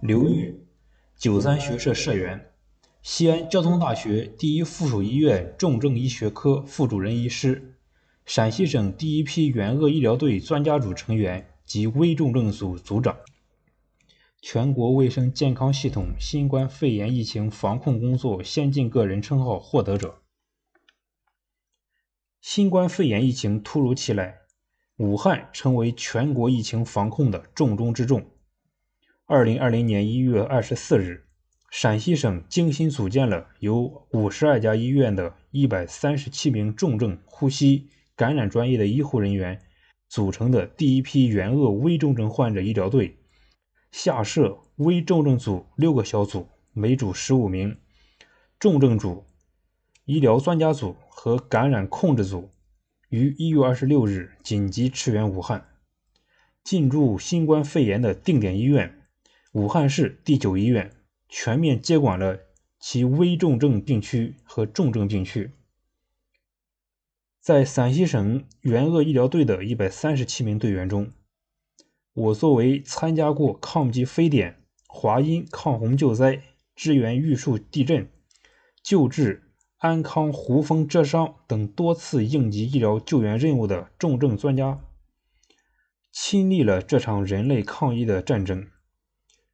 刘玉，九三学社社员，西安交通大学第一附属医院重症医学科副主任医师，陕西省第一批援鄂医疗队专家组成员及危重症组组长，全国卫生健康系统新冠肺炎疫情防控工作先进个人称号获得者。新冠肺炎疫情突如其来，武汉成为全国疫情防控的重中之重。二零二零年一月二十四日，陕西省精心组建了由五十二家医院的一百三十七名重症呼吸感染专业的医护人员组成的第一批援鄂危重症患者医疗队，下设危重症组六个小组，每组十五名，重症组。医疗专家组和感染控制组于一月二十六日紧急驰援武汉，进驻新冠肺炎的定点医院——武汉市第九医院，全面接管了其危重症病区和重症病区。在陕西省援鄂医疗队的一百三十七名队员中，我作为参加过抗击非典、华阴抗洪救灾、支援玉树地震、救治。安康胡蜂蛰伤等多次应急医疗救援任务的重症专家，亲历了这场人类抗疫的战争，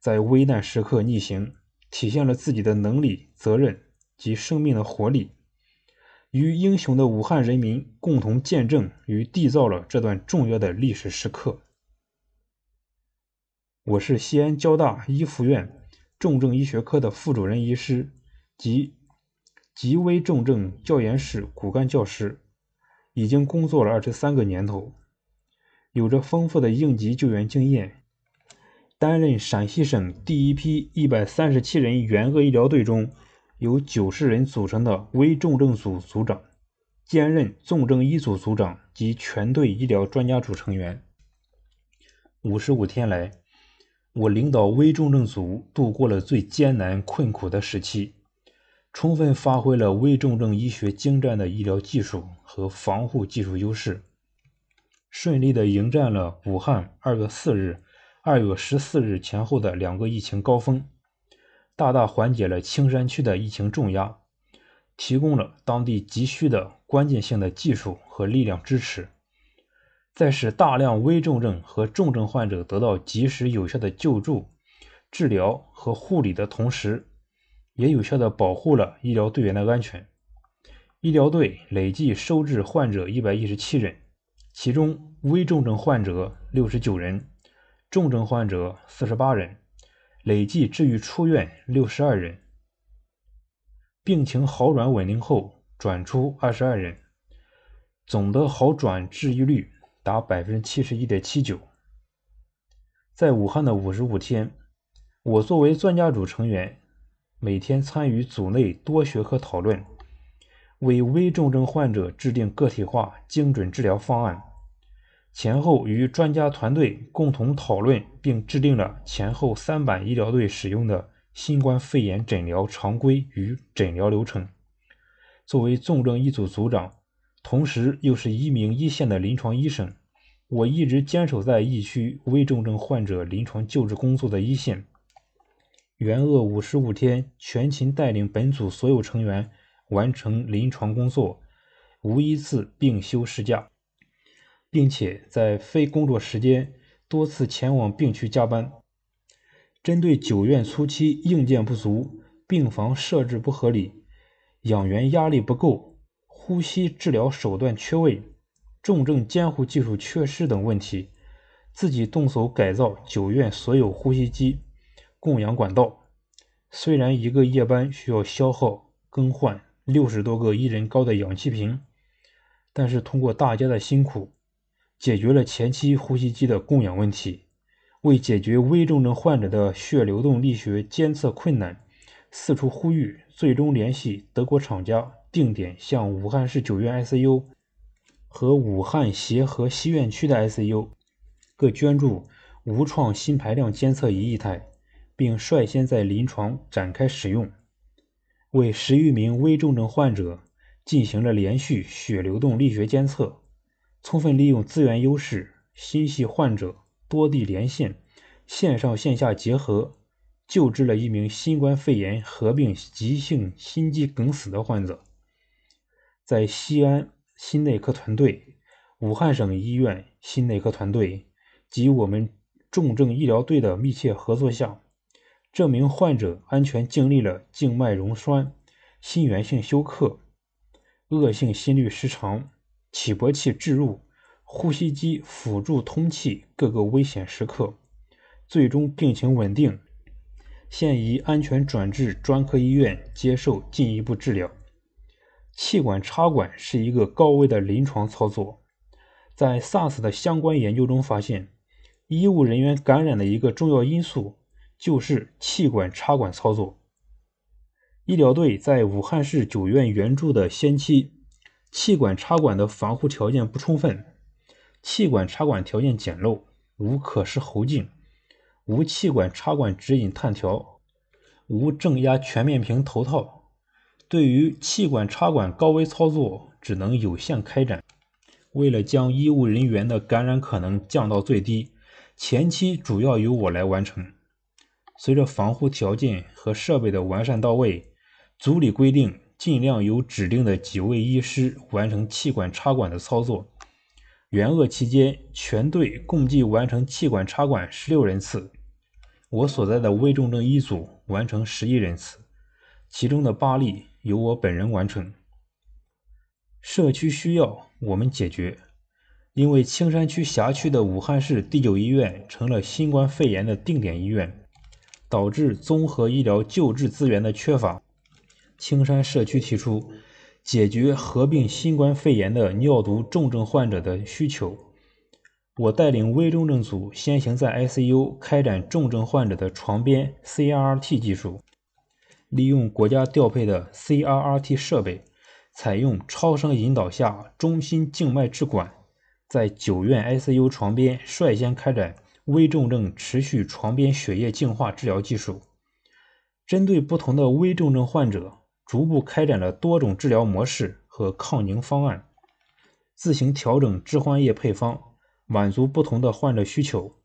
在危难时刻逆行，体现了自己的能力、责任及生命的活力，与英雄的武汉人民共同见证与缔造了这段重要的历史时刻。我是西安交大一附院重症医学科的副主任医师及。极危重症教研室骨干教师，已经工作了二十三个年头，有着丰富的应急救援经验。担任陕西省第一批一百三十七人援鄂医疗队中，由九十人组成的危重症组组长，兼任重症一组组长及全队医疗专家组成员。五十五天来，我领导危重症组度过了最艰难困苦的时期。充分发挥了危重症医学精湛的医疗技术和防护技术优势，顺利地迎战了武汉二月四日、二月十四日前后的两个疫情高峰，大大缓解了青山区的疫情重压，提供了当地急需的关键性的技术和力量支持，在使大量危重症和重症患者得到及时有效的救助、治疗和护理的同时。也有效的保护了医疗队员的安全。医疗队累计收治患者一百一十七人，其中危重症患者六十九人，重症患者四十八人，累计治愈出院六十二人。病情好转稳定后转出二十二人，总的好转治愈率达百分之七十一点七九。在武汉的五十五天，我作为专家组成员。每天参与组内多学科讨论，为危重症患者制定个体化精准治疗方案。前后与专家团队共同讨论，并制定了前后三版医疗队使用的新冠肺炎诊疗常规与诊疗流程。作为重症一组组长，同时又是一名一线的临床医生，我一直坚守在疫区危重症患者临床救治工作的一线。援鄂五十五天，全勤带领本组所有成员完成临床工作，无一次病休事假，并且在非工作时间多次前往病区加班。针对九院初期硬件不足、病房设置不合理、养员压力不够、呼吸治疗手段缺位、重症监护技术缺失等问题，自己动手改造九院所有呼吸机。供氧管道虽然一个夜班需要消耗更换六十多个一人高的氧气瓶，但是通过大家的辛苦，解决了前期呼吸机的供氧问题。为解决危重症患者的血流动力学监测困难，四处呼吁，最终联系德国厂家定点向武汉市九院 ICU 和武汉协和西院区的 ICU 各捐助无创心排量监测仪一台。并率先在临床展开使用，为十余名危重症患者进行了连续血流动力学监测，充分利用资源优势，心系患者，多地连线，线上线下结合，救治了一名新冠肺炎合并急性心肌梗死的患者。在西安心内科团队、武汉省医院心内科团队及我们重症医疗队的密切合作下，这名患者安全经历了静脉溶栓、心源性休克、恶性心律失常、起搏器置入、呼吸机辅助通气各个危险时刻，最终病情稳定，现已安全转至专科医院接受进一步治疗。气管插管是一个高危的临床操作，在 SARS 的相关研究中发现，医务人员感染的一个重要因素就是气管插管操作。医疗队在武汉市九院援助的先期，气管插管的防护条件不充分，气管插管条件简陋，无可视喉镜，无气管插管指引探条，无正压全面屏头套。对于气管插管高危操作，只能有限开展。为了将医务人员的感染可能降到最低，前期主要由我来完成。随着防护条件和设备的完善到位，组里规定尽量由指定的几位医师完成气管插管的操作。援鄂期间，全队共计完成气管插管十六人次，我所在的危重症一组完成十一人次，其中的八例。由我本人完成。社区需要我们解决，因为青山区辖区的武汉市第九医院成了新冠肺炎的定点医院，导致综合医疗救治资源的缺乏。青山社区提出解决合并新冠肺炎的尿毒重症患者的需求，我带领危重症组先行在 ICU 开展重症患者的床边 CRRT 技术。利用国家调配的 CRRT 设备，采用超声引导下中心静脉置管，在九院 ICU 床边率先开展危重症持续床边血液净化治疗技术。针对不同的危重症患者，逐步开展了多种治疗模式和抗凝方案，自行调整致幻液配方，满足不同的患者需求，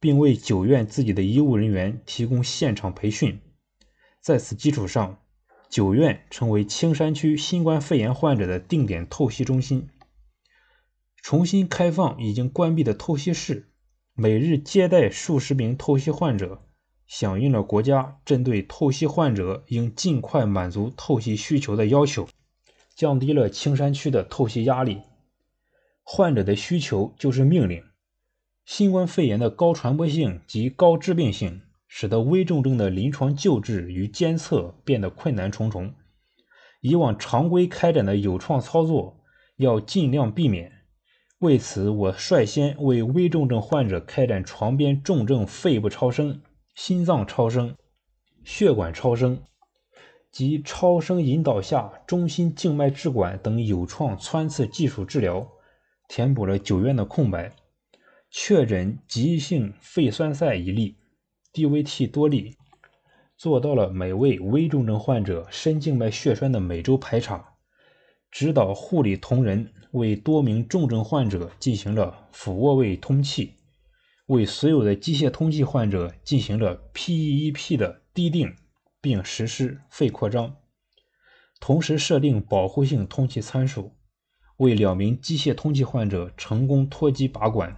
并为九院自己的医务人员提供现场培训。在此基础上，九院成为青山区新冠肺炎患者的定点透析中心。重新开放已经关闭的透析室，每日接待数十名透析患者，响应了国家针对透析患者应尽快满足透析需求的要求，降低了青山区的透析压力。患者的需求就是命令。新冠肺炎的高传播性及高致病性。使得危重症的临床救治与监测变得困难重重。以往常规开展的有创操作要尽量避免。为此，我率先为危重症患者开展床边重症肺部超声、心脏超声、血管超声及超声引导下中心静脉置管等有创穿刺技术治疗，填补了九院的空白。确诊急性肺栓塞一例。DVT 多例，做到了每位危重症患者深静脉血栓的每周排查，指导护理同仁为多名重症患者进行了俯卧位通气，为所有的机械通气患者进行了 PEEP 的滴定，并实施肺扩张，同时设定保护性通气参数，为两名机械通气患者成功脱机拔管，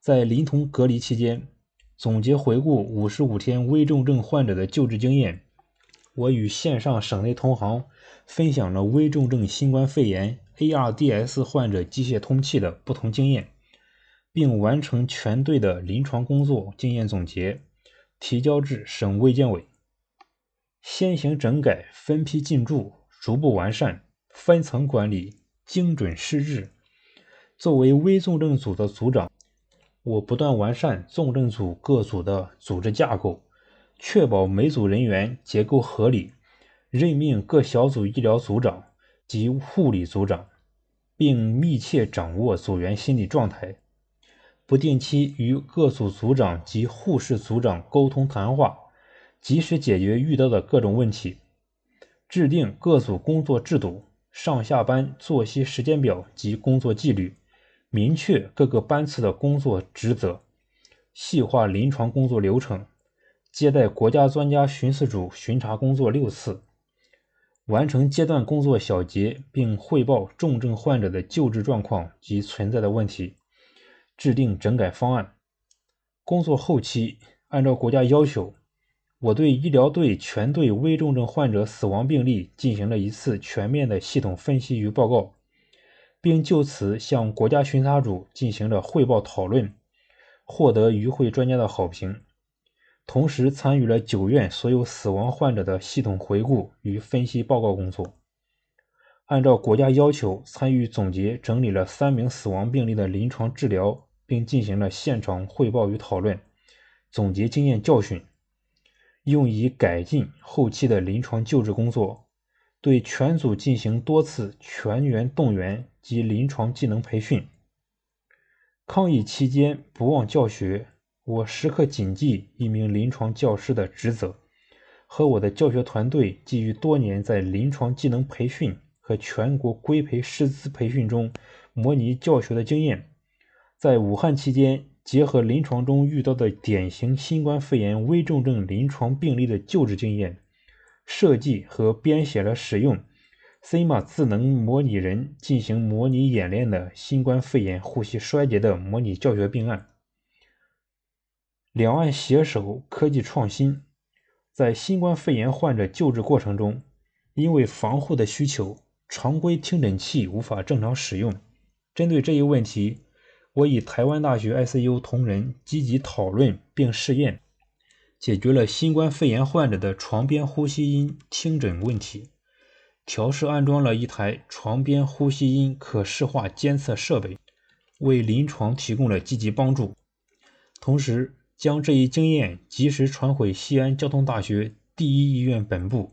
在临潼隔离期间。总结回顾五十五天危重症患者的救治经验，我与线上省内同行分享了危重症新冠肺炎 ARDS 患者机械通气的不同经验，并完成全队的临床工作经验总结，提交至省卫健委。先行整改，分批进驻，逐步完善，分层管理，精准施治。作为危重症组的组长。我不断完善重症组各组的组织架构，确保每组人员结构合理，任命各小组医疗组长及护理组长，并密切掌握组员心理状态，不定期与各组组长及护士组长沟通谈话，及时解决遇到的各种问题，制定各组工作制度、上下班作息时间表及工作纪律。明确各个班次的工作职责，细化临床工作流程，接待国家专家巡视组巡查工作六次，完成阶段工作小结，并汇报重症患者的救治状况及存在的问题，制定整改方案。工作后期，按照国家要求，我对医疗队全队危重症患者死亡病例进行了一次全面的系统分析与报告，并就此向国家巡查组进行了汇报讨论，获得与会专家的好评。同时，参与了九院所有死亡患者的系统回顾与分析报告工作。按照国家要求，参与总结整理了三名死亡病例的临床治疗。并进行了现场汇报与讨论，总结经验教训，用以改进后期的临床救治工作。对全组进行多次全员动员及临床技能培训。抗疫期间不忘教学，我时刻谨记一名临床教师的职责，和我的教学团队基于多年在临床技能培训和全国规培师资培训中模拟教学的经验。在武汉期间，结合临床中遇到的典型新冠肺炎危重症临床病例的救治经验，设计和编写了使用 CMA 智能模拟人进行模拟演练的新冠肺炎呼吸衰竭的模拟教学病案。两岸携手科技创新，在新冠肺炎患者救治过程中，因为防护的需求，常规听诊器无法正常使用。针对这一问题，我与台湾大学 ICU 同仁积极讨论并试验，解决了新冠肺炎患者的床边呼吸音听诊问题。调试安装了一台床边呼吸音可视化监测设备，为临床提供了积极帮助。同时，将这一经验及时传回西安交通大学第一医院本部，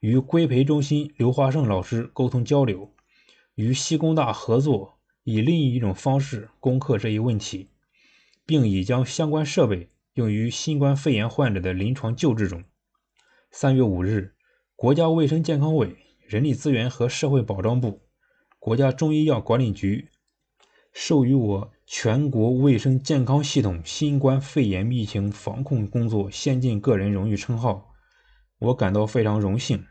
与规培中心刘华胜老师沟通交流，与西工大合作。以另一种方式攻克这一问题，并已将相关设备用于新冠肺炎患者的临床救治中。三月五日，国家卫生健康委、人力资源和社会保障部、国家中医药管理局授予我“全国卫生健康系统新冠肺炎疫情防控工作先进个人”荣誉称号，我感到非常荣幸，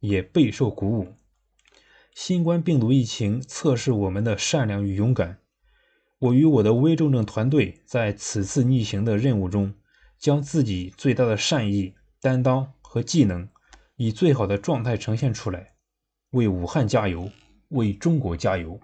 也备受鼓舞。新冠病毒疫情测试我们的善良与勇敢。我与我的危重症团队在此次逆行的任务中，将自己最大的善意、担当和技能，以最好的状态呈现出来，为武汉加油，为中国加油。